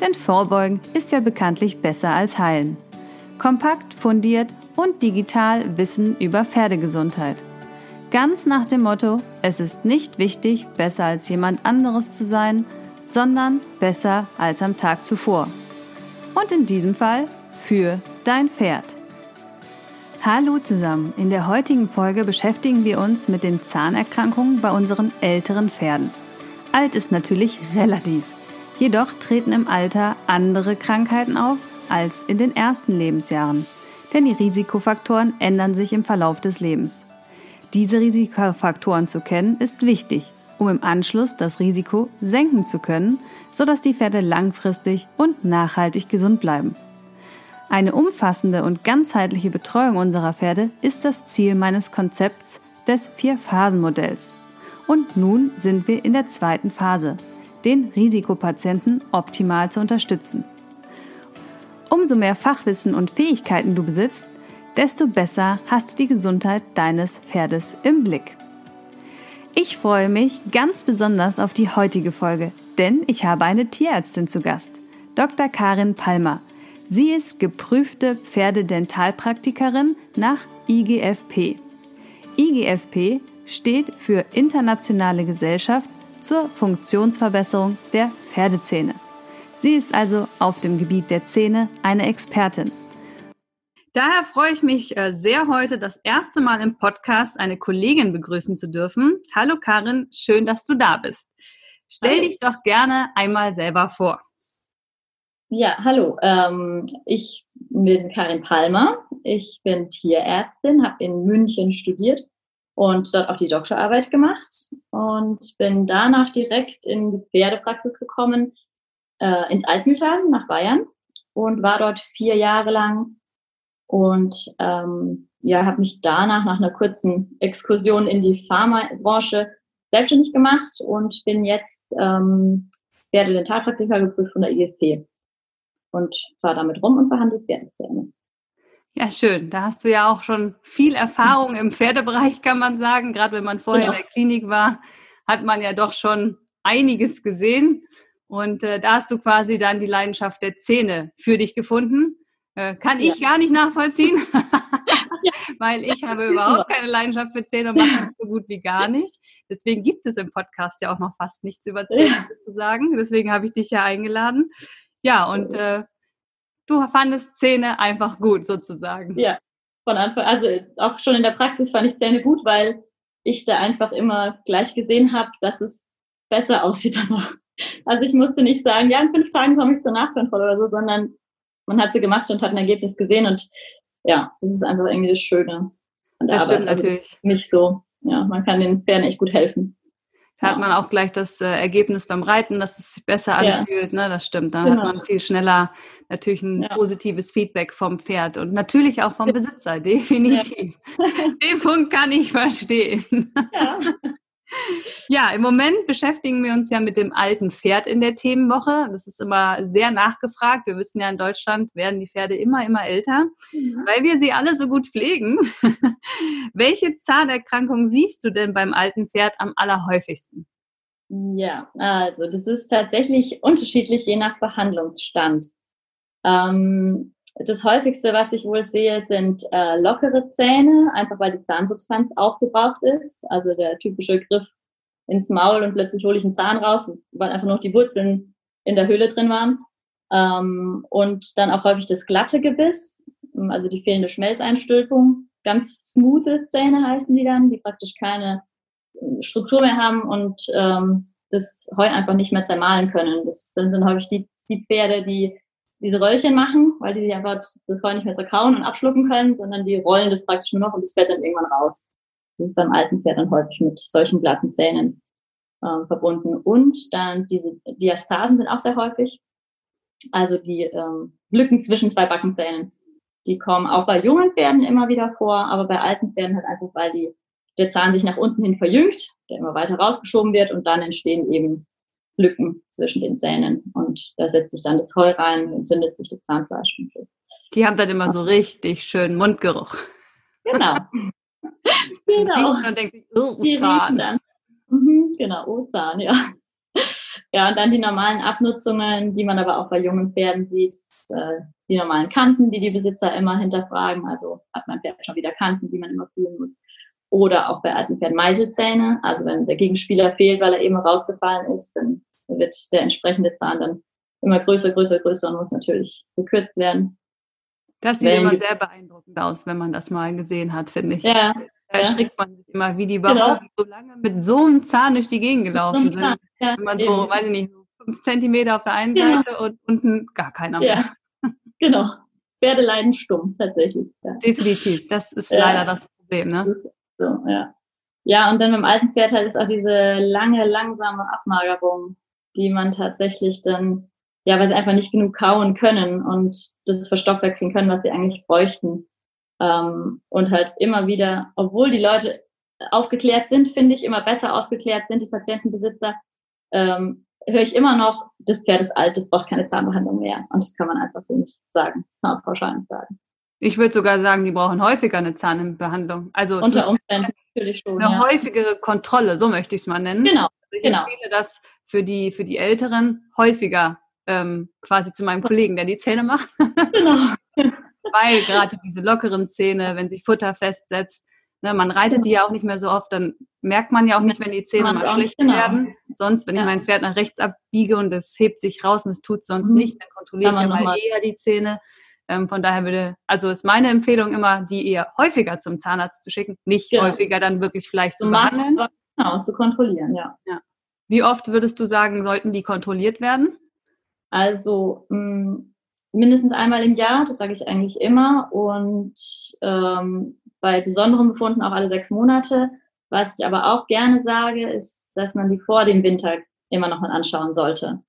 Denn Vorbeugen ist ja bekanntlich besser als Heilen. Kompakt, fundiert und digital Wissen über Pferdegesundheit. Ganz nach dem Motto, es ist nicht wichtig, besser als jemand anderes zu sein, sondern besser als am Tag zuvor. Und in diesem Fall für dein Pferd. Hallo zusammen, in der heutigen Folge beschäftigen wir uns mit den Zahnerkrankungen bei unseren älteren Pferden. Alt ist natürlich relativ. Jedoch treten im Alter andere Krankheiten auf als in den ersten Lebensjahren, denn die Risikofaktoren ändern sich im Verlauf des Lebens. Diese Risikofaktoren zu kennen ist wichtig, um im Anschluss das Risiko senken zu können, sodass die Pferde langfristig und nachhaltig gesund bleiben. Eine umfassende und ganzheitliche Betreuung unserer Pferde ist das Ziel meines Konzepts des Vier-Phasen-Modells. Und nun sind wir in der zweiten Phase, den Risikopatienten optimal zu unterstützen. Umso mehr Fachwissen und Fähigkeiten du besitzt, desto besser hast du die Gesundheit deines Pferdes im Blick. Ich freue mich ganz besonders auf die heutige Folge, denn ich habe eine Tierärztin zu Gast, Dr. Karin Palmer. Sie ist geprüfte Pferdedentalpraktikerin nach IGFP. IGFP steht für Internationale Gesellschaft zur Funktionsverbesserung der Pferdezähne. Sie ist also auf dem Gebiet der Zähne eine Expertin. Daher freue ich mich äh, sehr heute das erste Mal im Podcast eine Kollegin begrüßen zu dürfen. Hallo Karin, schön, dass du da bist. Stell hallo. dich doch gerne einmal selber vor. Ja, hallo. Ähm, ich bin Karin Palmer. Ich bin Tierärztin, habe in München studiert und dort auch die Doktorarbeit gemacht und bin danach direkt in die Pferdepraxis gekommen, äh, ins Altmühltal nach Bayern und war dort vier Jahre lang und ähm, ja, habe mich danach nach einer kurzen Exkursion in die Pharmabranche selbstständig gemacht und bin jetzt ähm, Pferdedentalpraktiker geprüft von der IGP und fahre damit rum und behandle Pferdezähne. Ja, schön. Da hast du ja auch schon viel Erfahrung im Pferdebereich, kann man sagen. Gerade wenn man vorher genau. in der Klinik war, hat man ja doch schon einiges gesehen. Und äh, da hast du quasi dann die Leidenschaft der Zähne für dich gefunden. Äh, kann ich ja. gar nicht nachvollziehen, weil ich habe überhaupt keine Leidenschaft für Zähne und mache das so gut wie gar nicht. Deswegen gibt es im Podcast ja auch noch fast nichts über Zähne zu sagen. Deswegen habe ich dich ja eingeladen. Ja, und äh, du fandest Zähne einfach gut sozusagen. Ja, von Anfang, also auch schon in der Praxis fand ich Zähne gut, weil ich da einfach immer gleich gesehen habe, dass es besser aussieht danach. Also ich musste nicht sagen, ja, in fünf Tagen komme ich zur Nachkontrolle oder so, sondern man hat sie gemacht und hat ein Ergebnis gesehen und ja, das ist einfach irgendwie das Schöne. das Arbeit. stimmt also natürlich. Nicht so, ja, man kann den Pferden echt gut helfen. Da hat man auch gleich das äh, Ergebnis beim Reiten, dass es sich besser anfühlt. Ja. Ne? Das stimmt. Dann genau. hat man viel schneller natürlich ein ja. positives Feedback vom Pferd und natürlich auch vom Besitzer, definitiv. Ja. Den Punkt kann ich verstehen. Ja. Ja, im Moment beschäftigen wir uns ja mit dem alten Pferd in der Themenwoche. Das ist immer sehr nachgefragt. Wir wissen ja, in Deutschland werden die Pferde immer, immer älter, mhm. weil wir sie alle so gut pflegen. Welche Zahnerkrankung siehst du denn beim alten Pferd am allerhäufigsten? Ja, also das ist tatsächlich unterschiedlich je nach Behandlungsstand. Ähm, das häufigste, was ich wohl sehe, sind äh, lockere Zähne, einfach weil die Zahnsubstanz aufgebraucht ist. Also der typische Griff ins Maul und plötzlich hole ich einen Zahn raus, weil einfach noch die Wurzeln in der Höhle drin waren. Ähm, und dann auch häufig das glatte Gebiss, also die fehlende Schmelzeinstülpung. Ganz smooth Zähne heißen die dann, die praktisch keine äh, Struktur mehr haben und ähm, das Heu einfach nicht mehr zermahlen können. Das sind häufig die, die Pferde, die diese Röllchen machen, weil die einfach das Heu nicht mehr zerkauen und abschlucken können, sondern die rollen das praktisch nur noch und das fällt dann irgendwann raus. Das ist beim alten Pferd dann häufig mit solchen glatten Zähnen äh, verbunden. Und dann diese Diastasen sind auch sehr häufig. also die ähm, Lücken zwischen zwei Backenzähnen. Die kommen auch bei jungen Pferden immer wieder vor, aber bei alten Pferden halt einfach, weil die, der Zahn sich nach unten hin verjüngt, der immer weiter rausgeschoben wird und dann entstehen eben Lücken zwischen den Zähnen und da setzt sich dann das Heu rein, entzündet sich das Zahnfleisch. Die haben dann immer so richtig schön Mundgeruch. Genau. genau. Und denkt, oh, Zahn. Mhm, genau, oh, Zahn, ja. Ja, und dann die normalen Abnutzungen, die man aber auch bei jungen Pferden sieht, äh, die normalen Kanten, die die Besitzer immer hinterfragen. Also hat mein Pferd schon wieder Kanten, die man immer fühlen muss. Oder auch bei alten Pferden Meiselzähne. Also wenn der Gegenspieler fehlt, weil er eben rausgefallen ist, dann wird der entsprechende Zahn dann immer größer, größer, größer und muss natürlich gekürzt werden. Das sieht wenn, immer sehr beeindruckend aus, wenn man das mal gesehen hat, finde ich. Ja. Da erschrickt man sich immer, wie die überhaupt genau. so lange mit so einem Zahn durch die Gegend gelaufen sind. Ja, wenn man so, eben. weiß ich nicht, so fünf Zentimeter auf der einen genau. Seite und unten gar keiner mehr. Genau. Pferde leiden stumm, tatsächlich. Definitiv. Das ist leider das Problem, ne? Das so, ja. Ja, und dann beim alten Pferd halt ist auch diese lange, langsame Abmagerung, die man tatsächlich dann, ja, weil sie einfach nicht genug kauen können und das verstoffwechseln können, was sie eigentlich bräuchten. Ähm, und halt immer wieder, obwohl die Leute aufgeklärt sind, finde ich, immer besser aufgeklärt sind, die Patientenbesitzer, ähm, höre ich immer noch, das Pferd ist alt, das braucht keine Zahnbehandlung mehr. Und das kann man einfach so nicht sagen. Das kann man pauschal nicht sagen. Ich würde sogar sagen, die brauchen häufiger eine Zahnbehandlung. Also unter Umständen natürlich schon. Eine ja. häufigere Kontrolle, so möchte ich es mal nennen. Genau. Also ich genau. empfehle das für die, für die Älteren häufiger ähm, quasi zu meinem Kollegen, der die Zähne macht. Genau. Weil gerade diese lockeren Zähne, wenn sich Futter festsetzt, ne, man reitet die ja auch nicht mehr so oft, dann merkt man ja auch nicht, wenn die Zähne mal schlecht genau. werden. Sonst, wenn ja. ich mein Pferd nach rechts abbiege und es hebt sich raus und es tut sonst mhm. nicht, dann kontrolliere ich ja mal eher die Zähne. Ähm, von daher würde, also ist meine Empfehlung immer, die eher häufiger zum Zahnarzt zu schicken, nicht genau. häufiger dann wirklich vielleicht zu, zu behandeln. Genau, zu kontrollieren, ja. ja. Wie oft würdest du sagen, sollten die kontrolliert werden? Also mh, mm, mindestens einmal im Jahr, das sage ich eigentlich immer. Und ähm, bei besonderen Befunden auch alle sechs Monate. Was ich aber auch gerne sage, ist, dass man die vor dem Winter immer noch mal anschauen sollte.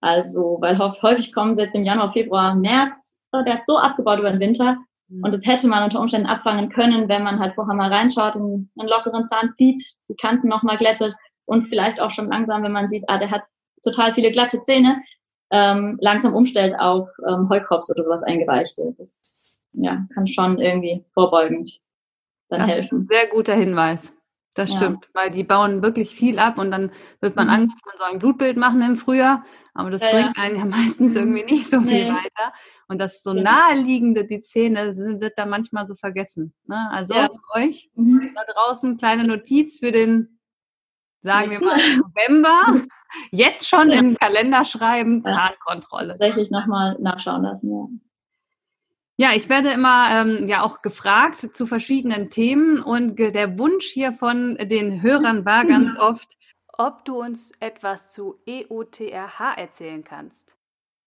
Also, weil häufig kommen sie jetzt im Januar, Februar, März oh, der hat so abgebaut über den Winter. Mhm. Und das hätte man unter Umständen abfangen können, wenn man halt vorher mal reinschaut, in einen lockeren Zahn zieht, die Kanten nochmal glättet und vielleicht auch schon langsam, wenn man sieht, ah, der hat total viele glatte Zähne, ähm, langsam umstellt auf ähm, Heukops oder sowas eingeweichte. Das ja, kann schon irgendwie vorbeugend dann das helfen. Ist ein sehr guter Hinweis. Das stimmt, ja. weil die bauen wirklich viel ab und dann wird man mhm. angerufen, man soll ein Blutbild machen im Frühjahr, aber das ja, bringt einen ja meistens irgendwie nicht so viel nee. weiter. Und das so naheliegende, die Zähne, sind, wird da manchmal so vergessen. Ne? Also ja. euch mhm. da draußen kleine Notiz für den, sagen wir mal, November. Jetzt schon im Kalender schreiben, Zahnkontrolle. Tatsächlich nochmal nachschauen lassen, ja. Ja, ich werde immer ähm, ja auch gefragt zu verschiedenen Themen und der Wunsch hier von den Hörern war ganz oft, ob du uns etwas zu EOTRH erzählen kannst.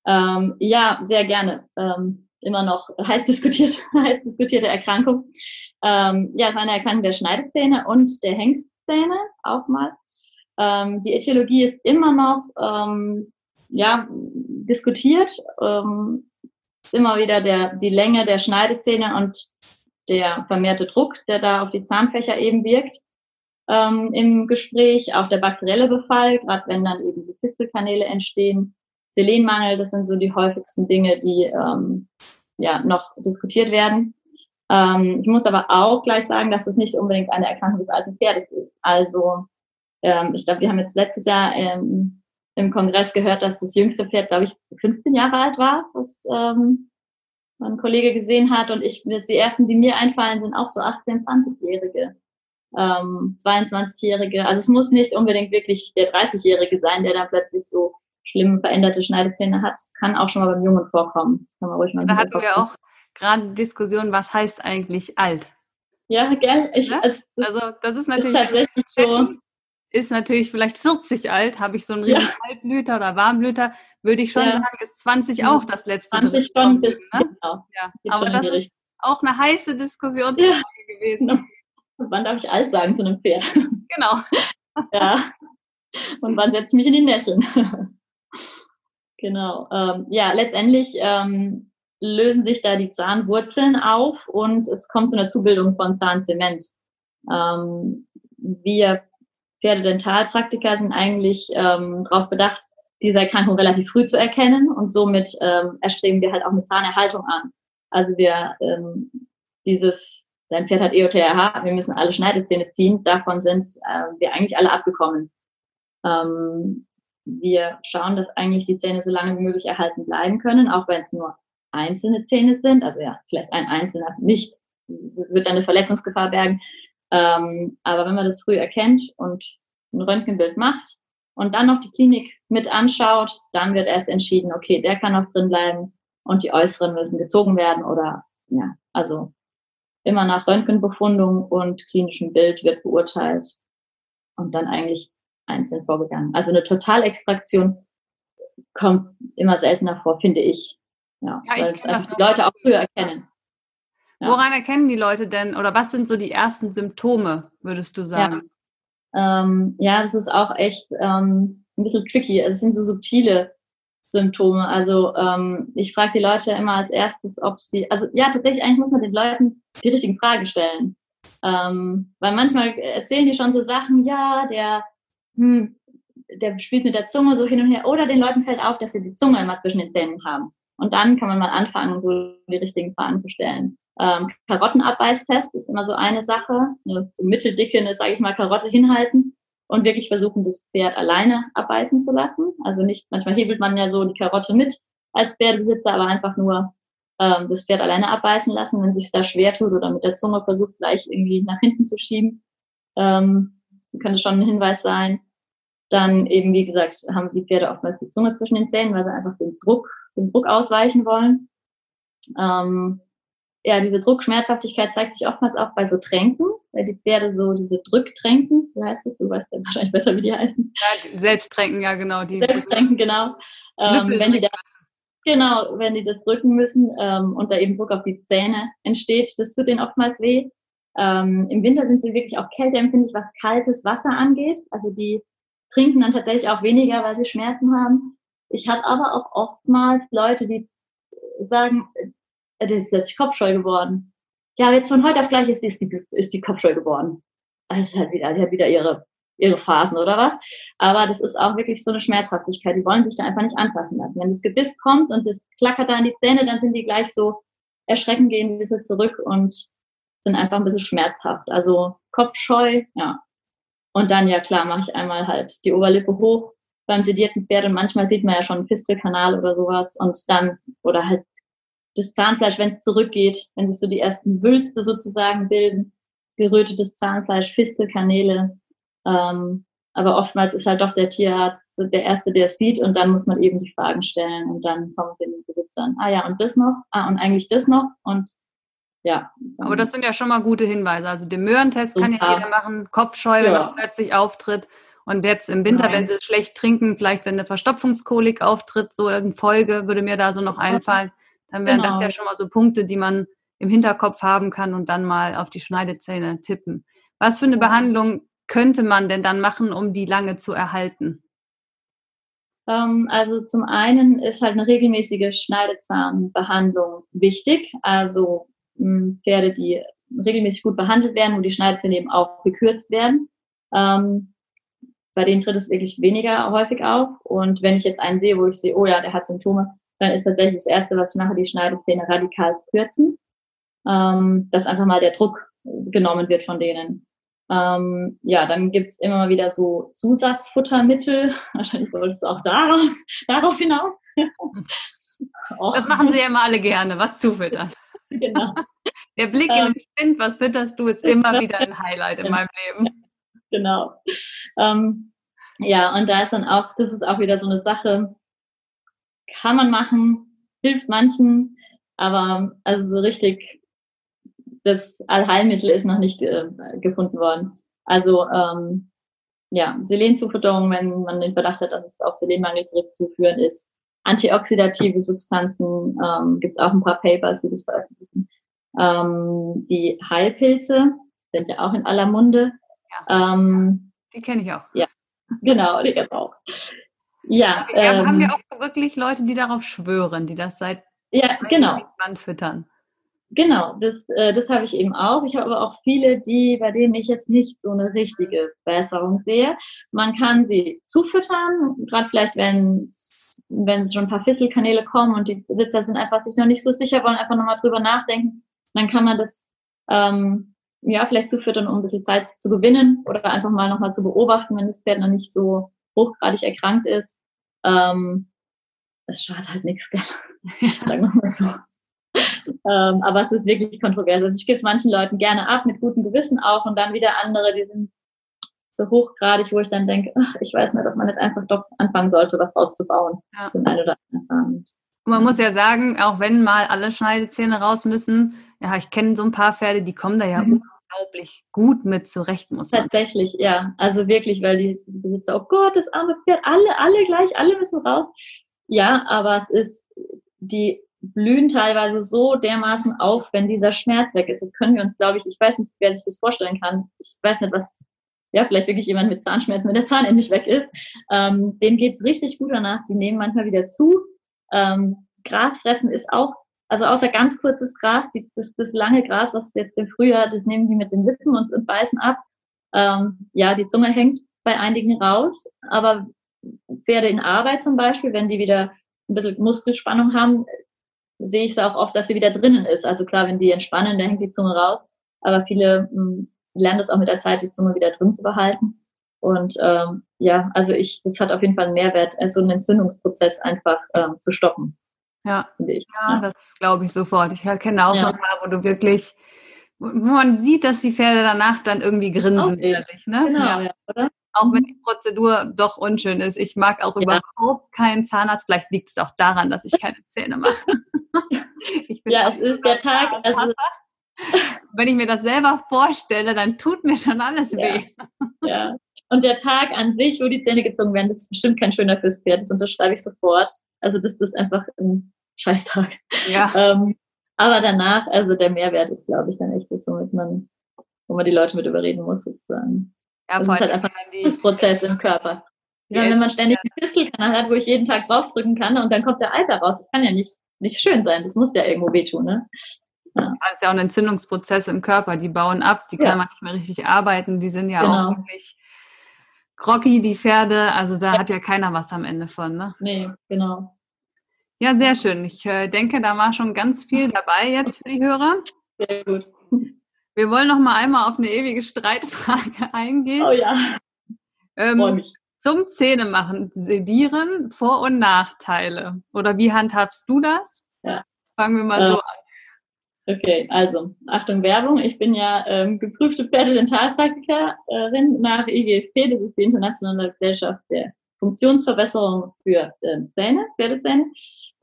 Ähm, ja, sehr gerne. Ähm, immer noch heiß diskutiert, heiß diskutierte Erkrankung. Ähm, ja, es ist eine Erkrankung der Schneidezähne und der Hengstzähne auch mal. Ähm, die Etiologie ist immer noch ähm, ja diskutiert. Ähm, ist immer wieder der, die Länge der Schneidezähne und der vermehrte Druck, der da auf die Zahnfächer eben wirkt ähm, im Gespräch, auch der bakterielle Befall, gerade wenn dann eben diese Fistelkanäle entstehen, Selenmangel, das sind so die häufigsten Dinge, die ähm, ja noch diskutiert werden. Ähm, ich muss aber auch gleich sagen, dass das nicht unbedingt eine Erkrankung des alten Pferdes ist. Also ähm, ich glaube, wir haben jetzt letztes Jahr ähm, im Kongress gehört, dass das jüngste Pferd, glaube ich, 15 Jahre alt war, was ähm, mein Kollege gesehen hat. Und ich, jetzt die ersten, die mir einfallen, sind auch so 18-, 20-Jährige, ähm, 22-Jährige. Also es muss nicht unbedingt wirklich der 30-Jährige sein, der dann plötzlich so schlimm veränderte Schneidezähne hat. Das kann auch schon mal beim Jungen vorkommen. Das kann man ruhig mal Da hatten wir auch gerade Diskussion, was heißt eigentlich alt? Ja, gell? Ich, ja? Also, also, das ist natürlich ist tatsächlich so ist natürlich vielleicht 40 alt, habe ich so einen riesen ja. Kaltblüter oder Warmblüter, würde ich schon ja. sagen, ist 20 auch das letzte 20 schon bis, ne? genau. Ja. Aber das ist auch eine heiße Diskussionsfrage ja. gewesen. Genau. Und wann darf ich alt sagen zu einem Pferd? Genau. ja. Und wann setze ich mich in die Nesseln? Genau. Ähm, ja, letztendlich ähm, lösen sich da die Zahnwurzeln auf und es kommt zu einer Zubildung von Zahnzement. Ähm, wir Pferdedentalpraktiker sind eigentlich ähm, darauf bedacht, diese Erkrankung relativ früh zu erkennen und somit ähm, erstreben wir halt auch eine Zahnerhaltung an. Also wir ähm, dieses, dein Pferd hat EOTRH, wir müssen alle Schneidezähne ziehen, davon sind äh, wir eigentlich alle abgekommen. Ähm, wir schauen, dass eigentlich die Zähne so lange wie möglich erhalten bleiben können, auch wenn es nur einzelne Zähne sind. Also ja, vielleicht ein einzelner nicht, wird eine Verletzungsgefahr bergen. Ähm, aber wenn man das früh erkennt und ein Röntgenbild macht und dann noch die Klinik mit anschaut, dann wird erst entschieden, okay, der kann noch drin bleiben und die äußeren müssen gezogen werden oder ja, also immer nach Röntgenbefundung und klinischem Bild wird beurteilt und dann eigentlich einzeln vorgegangen. Also eine Totalextraktion kommt immer seltener vor, finde ich. Ja, ja ich weil die Leute auch früher erkennen. Ja. Woran erkennen die Leute denn oder was sind so die ersten Symptome, würdest du sagen? Ja, ähm, ja das ist auch echt ähm, ein bisschen tricky. Es sind so subtile Symptome. Also ähm, ich frage die Leute immer als erstes, ob sie, also ja, tatsächlich eigentlich muss man den Leuten die richtigen Fragen stellen. Ähm, weil manchmal erzählen die schon so Sachen, ja, der, hm, der spielt mit der Zunge so hin und her, oder den Leuten fällt auf, dass sie die Zunge immer zwischen den Zähnen haben. Und dann kann man mal anfangen, so die richtigen Fragen zu stellen. Ähm, Karottenabbeißtest ist immer so eine Sache, eine so mitteldicke, eine, sage ich mal, Karotte hinhalten und wirklich versuchen, das Pferd alleine abbeißen zu lassen. Also nicht, manchmal hebelt man ja so die Karotte mit als Pferdebesitzer, aber einfach nur ähm, das Pferd alleine abbeißen lassen, wenn es sich da schwer tut oder mit der Zunge versucht, gleich irgendwie nach hinten zu schieben. Ähm, könnte schon ein Hinweis sein. Dann eben, wie gesagt, haben die Pferde oftmals die Zunge zwischen den Zähnen, weil sie einfach den Druck, den Druck ausweichen wollen. Ähm, ja, diese Druckschmerzhaftigkeit zeigt sich oftmals auch bei so Tränken, weil die Pferde so diese Drücktränken, wie heißt es? Du weißt ja wahrscheinlich besser, wie die heißen. Ja, Selbsttränken, ja genau. Die Selbsttränken, genau. Ähm, wenn die da, genau, wenn die das drücken müssen ähm, und da eben Druck auf die Zähne entsteht, das tut denen oftmals weh. Ähm, Im Winter sind sie wirklich auch kälteempfindlich, was kaltes Wasser angeht. Also die trinken dann tatsächlich auch weniger, weil sie Schmerzen haben. Ich habe aber auch oftmals Leute, die sagen, äh, der ist plötzlich kopfscheu geworden. Ja, jetzt von heute auf gleich ist die, ist die, ist die kopfscheu geworden. Also halt wieder, die hat wieder ihre, ihre Phasen oder was. Aber das ist auch wirklich so eine Schmerzhaftigkeit. Die wollen sich da einfach nicht anpassen lassen. Wenn das Gebiss kommt und das klackert da in die Zähne, dann sind die gleich so erschrecken, gehen ein bisschen zurück und sind einfach ein bisschen schmerzhaft. Also kopfscheu, ja. Und dann, ja klar, mache ich einmal halt die Oberlippe hoch beim sedierten Pferd und manchmal sieht man ja schon einen Fistelkanal oder sowas und dann, oder halt das Zahnfleisch, wenn es zurückgeht, wenn sich so die ersten Wülste sozusagen bilden, gerötetes Zahnfleisch, Fistelkanäle. Ähm, aber oftmals ist halt doch der Tierarzt der Erste, der es sieht und dann muss man eben die Fragen stellen und dann kommen wir den Besitzern. Ah ja, und das noch? Ah, und eigentlich das noch? Und ja. Aber das sind ja schon mal gute Hinweise. Also den Möhrentest kann ja jeder machen, Kopfscheu, wenn ja. das plötzlich auftritt. Und jetzt im Winter, Nein. wenn sie schlecht trinken, vielleicht wenn eine Verstopfungskolik auftritt, so in Folge, würde mir da so noch einfallen. Dann wären genau. das ja schon mal so Punkte, die man im Hinterkopf haben kann und dann mal auf die Schneidezähne tippen. Was für eine Behandlung könnte man denn dann machen, um die lange zu erhalten? Ähm, also zum einen ist halt eine regelmäßige Schneidezahnbehandlung wichtig. Also hm, Pferde, die regelmäßig gut behandelt werden, wo die Schneidezähne eben auch gekürzt werden. Ähm, bei denen tritt es wirklich weniger häufig auf. Und wenn ich jetzt einen sehe, wo ich sehe, oh ja, der hat Symptome, dann ist tatsächlich das Erste, was ich mache, die Schneidezähne radikal kürzen, ähm, dass einfach mal der Druck genommen wird von denen. Ähm, ja, dann gibt's immer mal wieder so Zusatzfuttermittel. Wahrscheinlich wolltest du auch daraus, darauf hinaus. das machen sie ja immer alle gerne, was zufüttern. genau. Der Blick in den Spind, was fütterst du, ist immer wieder ein Highlight in meinem Leben. Genau. Ähm, ja, und da ist dann auch, das ist auch wieder so eine Sache, kann man machen, hilft manchen, aber also so richtig das Allheilmittel ist noch nicht äh, gefunden worden. Also ähm, ja, Selenzufütterung, wenn man den Verdacht hat, dass es auf Selenmangel zurückzuführen ist. Antioxidative Substanzen, ähm, gibt es auch ein paar Papers, die das veröffentlichen. Ähm, die Heilpilze sind ja auch in aller Munde. Ja, ähm, die kenne ich auch. Ja, genau, die kenne ich auch. Ja, ähm, haben wir auch wirklich Leute, die darauf schwören, die das seit ja, genau. Füttern. Genau, das, äh, das habe ich eben auch. Ich habe aber auch viele, die, bei denen ich jetzt nicht so eine richtige Besserung sehe. Man kann sie zufüttern, gerade vielleicht, wenn wenn schon ein paar Fisselkanäle kommen und die Besitzer sind einfach sich noch nicht so sicher, wollen einfach nochmal drüber nachdenken, dann kann man das ähm, ja vielleicht zufüttern, um ein bisschen Zeit zu gewinnen oder einfach mal nochmal zu beobachten, wenn das Pferd noch nicht so hochgradig erkrankt ist. Ähm, es schadet halt nichts, gell? sagen wir mal so. ähm, aber es ist wirklich kontrovers. Also ich gebe es manchen Leuten gerne ab, mit gutem Gewissen auch, und dann wieder andere, die sind so hochgradig, wo ich dann denke, ach, ich weiß nicht, ob man nicht einfach doch anfangen sollte, was auszubauen. Ja. Den oder anderen und man muss ja sagen, auch wenn mal alle Schneidezähne raus müssen, ja, ich kenne so ein paar Pferde, die kommen da ja mhm. unglaublich gut mit zurecht, muss man Tatsächlich, sagen. ja. Also wirklich, weil die Besitzer, oh Gott, das arme Pferd, alle, alle gleich, alle müssen raus. Ja, aber es ist, die blühen teilweise so dermaßen auf, wenn dieser Schmerz weg ist. Das können wir uns, glaube ich, ich weiß nicht, wer sich das vorstellen kann. Ich weiß nicht, was, ja, vielleicht wirklich jemand mit Zahnschmerzen, wenn der Zahn endlich weg ist. Ähm, denen geht's richtig gut danach. Die nehmen manchmal wieder zu. Ähm, Gras fressen ist auch, also außer ganz kurzes Gras, die, das, das lange Gras, was jetzt im Frühjahr, das nehmen die mit den Lippen und, und beißen ab. Ähm, ja, die Zunge hängt bei einigen raus, aber Pferde in Arbeit zum Beispiel, wenn die wieder ein bisschen Muskelspannung haben, sehe ich es auch oft, dass sie wieder drinnen ist. Also klar, wenn die entspannen, dann hängt die Zunge raus. Aber viele mh, hm, lernen das auch mit der Zeit, die Zunge wieder drin zu behalten. Und ähm, ja, also ich, das hat auf jeden Fall einen Mehrwert, so einen Entzündungsprozess einfach ähm, zu stoppen. Ja, ja, ja. das glaube ich sofort. Ich kenne auch ja. so ein paar, wo du wirklich, wo man sieht, dass die Pferde danach dann irgendwie grinsen ehrlich, ne? Genau, ja. ja auch wenn die Prozedur doch unschön ist. Ich mag auch überhaupt keinen Zahnarzt. Vielleicht liegt es auch daran, dass ich keine Zähne mache. ja, es ist der Tag. Also, wenn ich mir das selber vorstelle, dann tut mir schon alles weh. Ja. Und der Tag an sich, wo die Zähne gezogen werden, das ist bestimmt kein schöner fürs Pferd. Das unterschreibe ich sofort. Also das ist einfach ein Scheißtag. Ja. Ähm, aber danach, also der Mehrwert ist, glaube ich, dann echt jetzt, womit man, wo man die Leute mit überreden muss, sozusagen. Ja, das ist halt einfach ein Prozess im Körper. Ja, wenn man ständig einen Fistelkanal hat, wo ich jeden Tag draufdrücken kann und dann kommt der Alter raus, das kann ja nicht, nicht schön sein. Das muss ja irgendwo wehtun, ne? Ja. Das ist ja auch ein Entzündungsprozess im Körper. Die bauen ab, die kann ja. man nicht mehr richtig arbeiten. Die sind ja genau. auch wirklich groggy, die Pferde. Also da ja. hat ja keiner was am Ende von. Ne? Nee, genau. Ja, sehr schön. Ich äh, denke, da war schon ganz viel dabei jetzt für die Hörer. Sehr gut. Wir wollen noch mal einmal auf eine ewige Streitfrage eingehen. Oh ja. Ähm, zum Zähnemachen, Sedieren, Vor- und Nachteile. Oder wie handhabst du das? Ja. Fangen wir mal äh, so an. Okay, also Achtung Werbung. Ich bin ja ähm, geprüfte Pferdedentalpraktikerin nach IGFP, das ist die Internationale Gesellschaft der Funktionsverbesserung für äh, Zähne, Pferdezähne.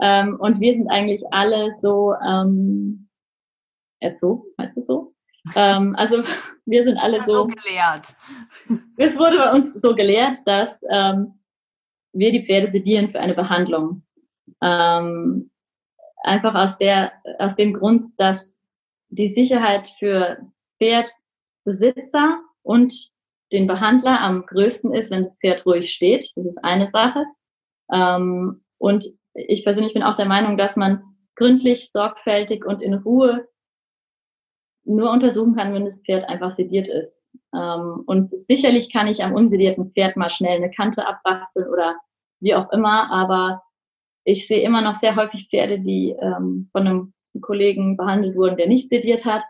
Ähm, und wir sind eigentlich alle so ähm, erzogen, heißt das so? ähm, also wir sind alle so, so gelehrt. Es wurde bei uns so gelehrt, dass ähm, wir die Pferde sedieren für eine Behandlung. Ähm, einfach aus der, aus dem Grund, dass die Sicherheit für Pferdbesitzer und den Behandler am größten ist, wenn das Pferd ruhig steht. Das ist eine Sache. Ähm, und ich persönlich bin auch der Meinung, dass man gründlich, sorgfältig und in Ruhe nur untersuchen kann, wenn das Pferd einfach sediert ist. Ähm, und sicherlich kann ich am unsedierten Pferd mal schnell eine Kante abbasteln oder wie auch immer, aber ich sehe immer noch sehr häufig Pferde, die ähm, von einem Kollegen behandelt wurden, der nicht sediert hat,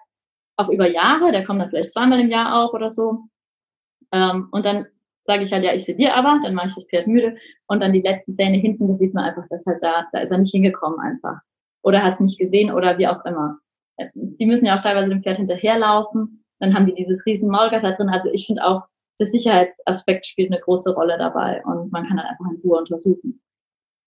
auch über Jahre, der kommt dann vielleicht zweimal im Jahr auch oder so. Ähm, und dann sage ich halt, ja, ich sediere aber, dann mache ich das Pferd müde und dann die letzten Zähne hinten, da sieht man einfach, dass halt da, da ist er nicht hingekommen einfach. Oder hat nicht gesehen oder wie auch immer. Die müssen ja auch teilweise dem Pferd hinterherlaufen, dann haben die dieses riesen Maulgatter drin. Also ich finde auch, der Sicherheitsaspekt spielt eine große Rolle dabei und man kann dann einfach in Ruhe untersuchen.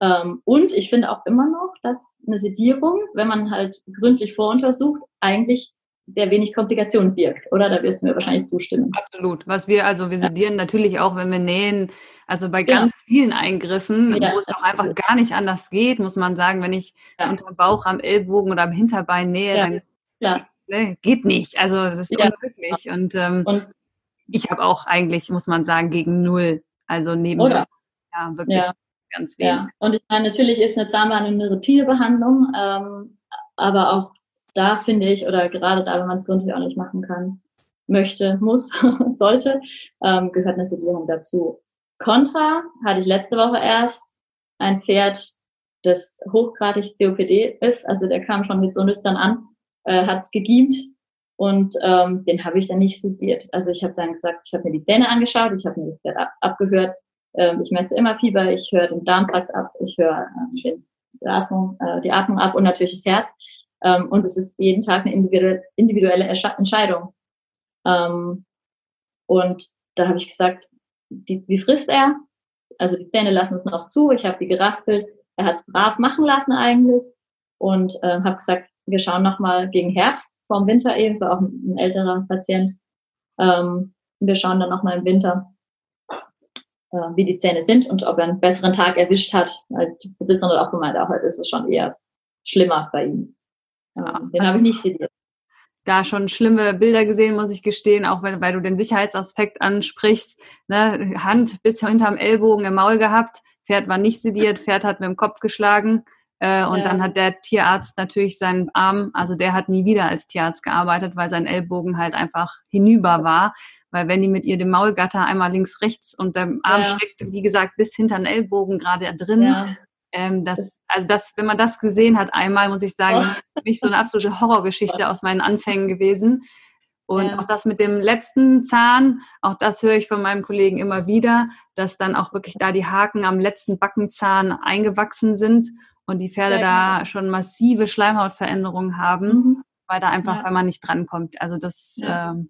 Ähm, und ich finde auch immer noch, dass eine Sedierung, wenn man halt gründlich voruntersucht, eigentlich sehr wenig Komplikationen birgt, oder? Da wirst du mir wahrscheinlich zustimmen. Absolut. Was wir, also wir sedieren ja. natürlich auch, wenn wir nähen, also bei ganz ja. vielen Eingriffen, ja, wo es auch einfach gar nicht anders geht, muss man sagen, wenn ich unter dem Bauch, am Ellbogen oder am Hinterbein nähe, dann. Ne, geht nicht. Also das ist unmöglich. Und, ähm, Und ich habe auch eigentlich, muss man sagen, gegen null. Also neben oder? ja, wirklich ganz wenig. Ja. Und ich meine, natürlich ist eine Zahnbehandlung eine Routinebehandlung, ähm, aber auch da finde ich, oder gerade da, wenn man es gründlich auch nicht machen kann, möchte, muss, sollte, ähm, gehört eine Sedierung dazu. Contra hatte ich letzte Woche erst ein Pferd, das hochgradig COPD ist, also der kam schon mit so Nüstern an, äh, hat gegiemt und ähm, den habe ich dann nicht sediert. Also ich habe dann gesagt, ich habe mir die Zähne angeschaut, ich habe mir das Pferd ab, abgehört, ähm, ich messe immer Fieber, ich höre den Darmtrakt ab, ich höre äh, die, Atmung, äh, die Atmung ab und natürlich das Herz. Ähm, und es ist jeden Tag eine individuelle Entscheidung. Ähm, und da habe ich gesagt, wie, wie frisst er? Also die Zähne lassen es noch zu, ich habe die geraspelt, er hat es brav machen lassen eigentlich und äh, habe gesagt, wir schauen nochmal gegen Herbst, vorm Winter eben, so auch ein, ein älterer Patient. Ähm, wir schauen dann nochmal im Winter, äh, wie die Zähne sind und ob er einen besseren Tag erwischt hat. Weil die Besitzerin hat auch gemeint, auch heute ist es schon eher schlimmer bei ihm. Ähm, den habe ich nicht sediert da schon schlimme Bilder gesehen, muss ich gestehen, auch weil, weil du den Sicherheitsaspekt ansprichst. Ne? Hand bis hinterm Ellbogen im Maul gehabt, Pferd war nicht sediert, Pferd hat mit dem Kopf geschlagen. Äh, und ja. dann hat der Tierarzt natürlich seinen Arm, also der hat nie wieder als Tierarzt gearbeitet, weil sein Ellbogen halt einfach hinüber war. Weil wenn die mit ihr den Maulgatter einmal links, rechts und der Arm ja. steckt, wie gesagt, bis hinter den Ellbogen gerade drin, ja. Ähm, das, also das, wenn man das gesehen hat einmal, muss ich sagen, oh. ist für mich so eine absolute Horrorgeschichte aus meinen Anfängen gewesen. Und ja. auch das mit dem letzten Zahn, auch das höre ich von meinem Kollegen immer wieder, dass dann auch wirklich da die Haken am letzten Backenzahn eingewachsen sind und die Pferde ja, da schon massive Schleimhautveränderungen haben, mhm. weil da einfach, ja. weil man nicht drankommt. Also das ähm,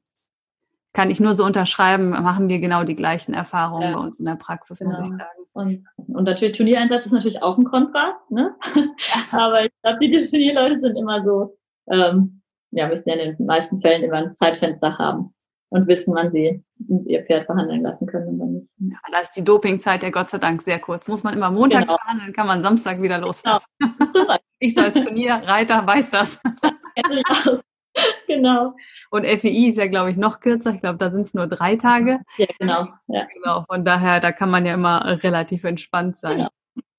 kann ich nur so unterschreiben, machen wir genau die gleichen Erfahrungen ja. bei uns in der Praxis, genau. muss ich sagen. Und, und natürlich Turniereinsatz ist natürlich auch ein Kontra, ne? aber ich glaube, die Turnierleute sind immer so, ähm, ja, müssen ja in den meisten Fällen immer ein Zeitfenster haben und wissen, wann sie ihr Pferd behandeln lassen können und wann nicht. Ja, da ist die Dopingzeit ja Gott sei Dank sehr kurz. Muss man immer montags genau. behandeln, kann man Samstag wieder losfahren. Genau. ich so als Turnierreiter weiß das. genau. Und FEI ist ja, glaube ich, noch kürzer. Ich glaube, da sind es nur drei Tage. Ja, genau. Ja. genau. Von daher, da kann man ja immer relativ entspannt sein.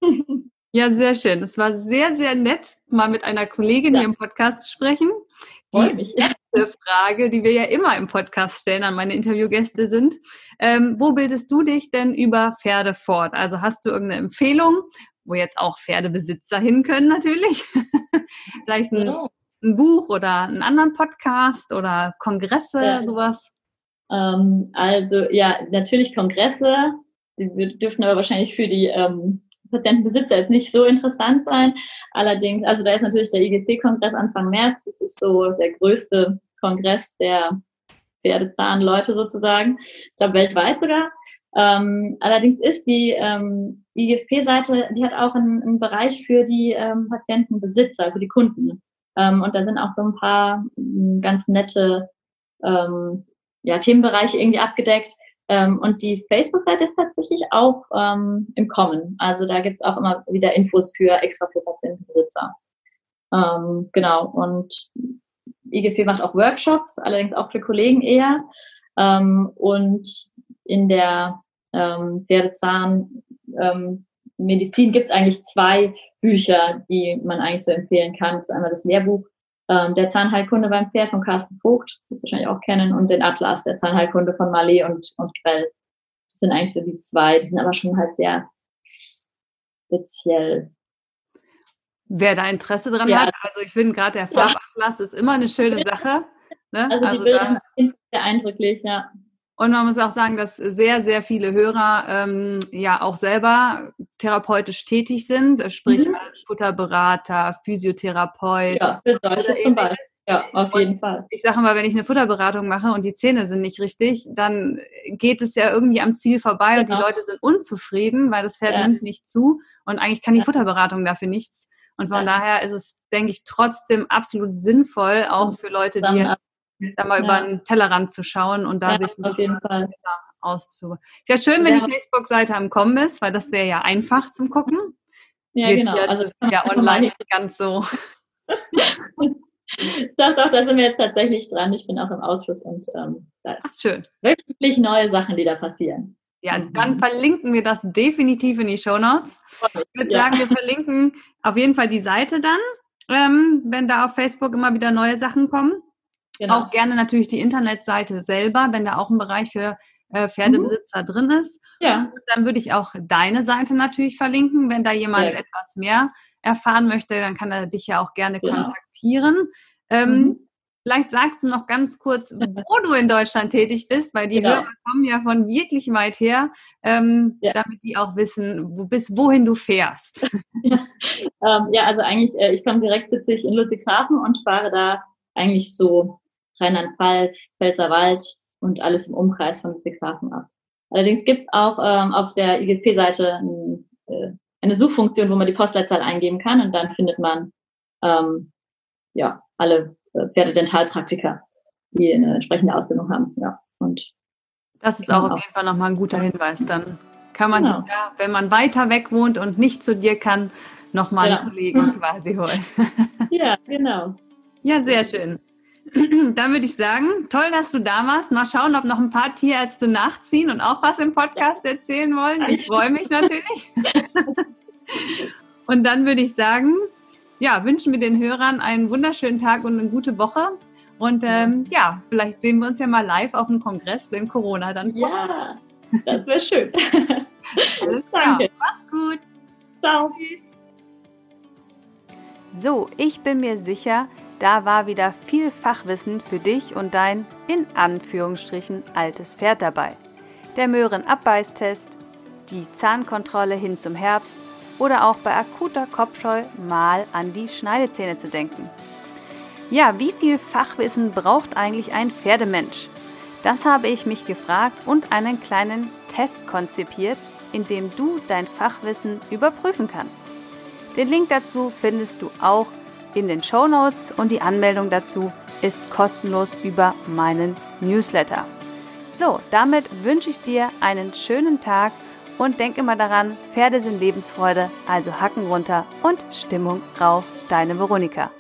Genau. ja, sehr schön. Es war sehr, sehr nett, mal mit einer Kollegin ja. hier im Podcast zu sprechen. Die erste Frage, die wir ja immer im Podcast stellen an meine Interviewgäste sind, ähm, wo bildest du dich denn über Pferde fort? Also hast du irgendeine Empfehlung, wo jetzt auch Pferdebesitzer hin können natürlich? Vielleicht ein genau ein Buch oder einen anderen Podcast oder Kongresse, ja. sowas? Ähm, also ja, natürlich Kongresse. Die dürfen aber wahrscheinlich für die ähm, Patientenbesitzer jetzt nicht so interessant sein. Allerdings, also da ist natürlich der IGP-Kongress Anfang März. Das ist so der größte Kongress der Pferdezahnleute sozusagen. Ich glaube weltweit sogar. Ähm, allerdings ist die ähm, IGP-Seite, die hat auch einen, einen Bereich für die ähm, Patientenbesitzer, für die Kunden. Ähm, und da sind auch so ein paar hm, ganz nette ähm, ja, Themenbereiche irgendwie abgedeckt. Ähm, und die Facebook-Seite ist tatsächlich auch ähm, im Kommen. Also da gibt's auch immer wieder Infos für extra für Patientenbesitzer. Ähm, genau. Und IGP macht auch Workshops, allerdings auch für Kollegen eher. Ähm, und in der ähm, Pferdezahn ähm, Medizin gibt's eigentlich zwei Bücher, die man eigentlich so empfehlen kann. Das ist einmal das Lehrbuch ähm, der Zahnheilkunde beim Pferd von Carsten Vogt, das wahrscheinlich auch kennen, und den Atlas der Zahnheilkunde von Malé und, und Grell. Das sind eigentlich so die zwei. Die sind aber schon halt sehr speziell. Wer da Interesse dran ja. hat, also ich finde gerade der Farbatlas ja. ist immer eine schöne Sache. Ne? Also, also die Bilder sind sehr eindrücklich, ja. Und man muss auch sagen, dass sehr, sehr viele Hörer ähm, ja auch selber therapeutisch tätig sind, sprich mhm. als Futterberater, Physiotherapeut. Ja, für solche zum Beispiel. Ja, auf und jeden Fall. Ich sage mal, wenn ich eine Futterberatung mache und die Zähne sind nicht richtig, dann geht es ja irgendwie am Ziel vorbei genau. und die genau. Leute sind unzufrieden, weil das Pferd ja. nimmt nicht zu und eigentlich kann die ja. Futterberatung dafür nichts. Und von ja. daher ist es, denke ich, trotzdem absolut sinnvoll, auch für Leute, die da mal ja. über den Tellerrand zu schauen und da ja, sich ein bisschen auszu. Ist ja schön, wenn ja. die Facebook-Seite am Kommen ist, weil das wäre ja einfach zum Gucken. Ja, Wird genau. Also ja online nicht ganz so. doch, doch, da sind wir jetzt tatsächlich dran. Ich bin auch im Ausschuss und ähm, Ach, schön. wirklich neue Sachen, die da passieren. Ja, mhm. dann verlinken wir das definitiv in die Show Notes. Ich würde ja. sagen, wir verlinken auf jeden Fall die Seite dann, ähm, wenn da auf Facebook immer wieder neue Sachen kommen. Genau. Auch gerne natürlich die Internetseite selber, wenn da auch ein Bereich für äh, Pferdebesitzer mhm. drin ist. Ja. Und dann würde ich auch deine Seite natürlich verlinken. Wenn da jemand ja. etwas mehr erfahren möchte, dann kann er dich ja auch gerne ja. kontaktieren. Ähm, mhm. Vielleicht sagst du noch ganz kurz, wo du in Deutschland tätig bist, weil die genau. Hörer kommen ja von wirklich weit her, ähm, ja. damit die auch wissen, wo, bis wohin du fährst. Ja, ähm, ja also eigentlich, äh, ich komme direkt, sitze ich in Ludwigshafen und fahre da eigentlich so Rheinland-Pfalz, Pfälzerwald und alles im Umkreis von Ludwigshafen ab. Allerdings gibt es auch ähm, auf der IGP-Seite ein, äh, eine Suchfunktion, wo man die Postleitzahl eingeben kann und dann findet man ähm, ja alle äh, Pferdedentalpraktiker, die eine entsprechende Ausbildung haben. Ja, und das ist auch auf jeden Fall nochmal ein guter Hinweis. Dann kann man genau. sich ja, wenn man weiter weg wohnt und nicht zu dir kann, nochmal ja. einen Kollegen quasi holen. ja, genau. Ja, sehr schön. Dann würde ich sagen, toll, dass du da warst. Mal schauen, ob noch ein paar Tierärzte nachziehen und auch was im Podcast erzählen wollen. Ich freue mich natürlich. und dann würde ich sagen, ja, wünschen wir den Hörern einen wunderschönen Tag und eine gute Woche. Und ähm, ja, vielleicht sehen wir uns ja mal live auf dem Kongress, wenn Corona dann kommt. Ja, das wäre schön. Alles klar. Danke. Mach's gut. Ciao. Tschüss. So, ich bin mir sicher, da war wieder viel Fachwissen für dich und dein, in Anführungsstrichen, altes Pferd dabei. Der Möhrenabbeißtest, die Zahnkontrolle hin zum Herbst oder auch bei akuter Kopfscheu mal an die Schneidezähne zu denken. Ja, wie viel Fachwissen braucht eigentlich ein Pferdemensch? Das habe ich mich gefragt und einen kleinen Test konzipiert, in dem du dein Fachwissen überprüfen kannst. Den Link dazu findest du auch in den Show Notes und die Anmeldung dazu ist kostenlos über meinen Newsletter. So, damit wünsche ich dir einen schönen Tag und denk immer daran, Pferde sind Lebensfreude, also Hacken runter und Stimmung rauf, deine Veronika.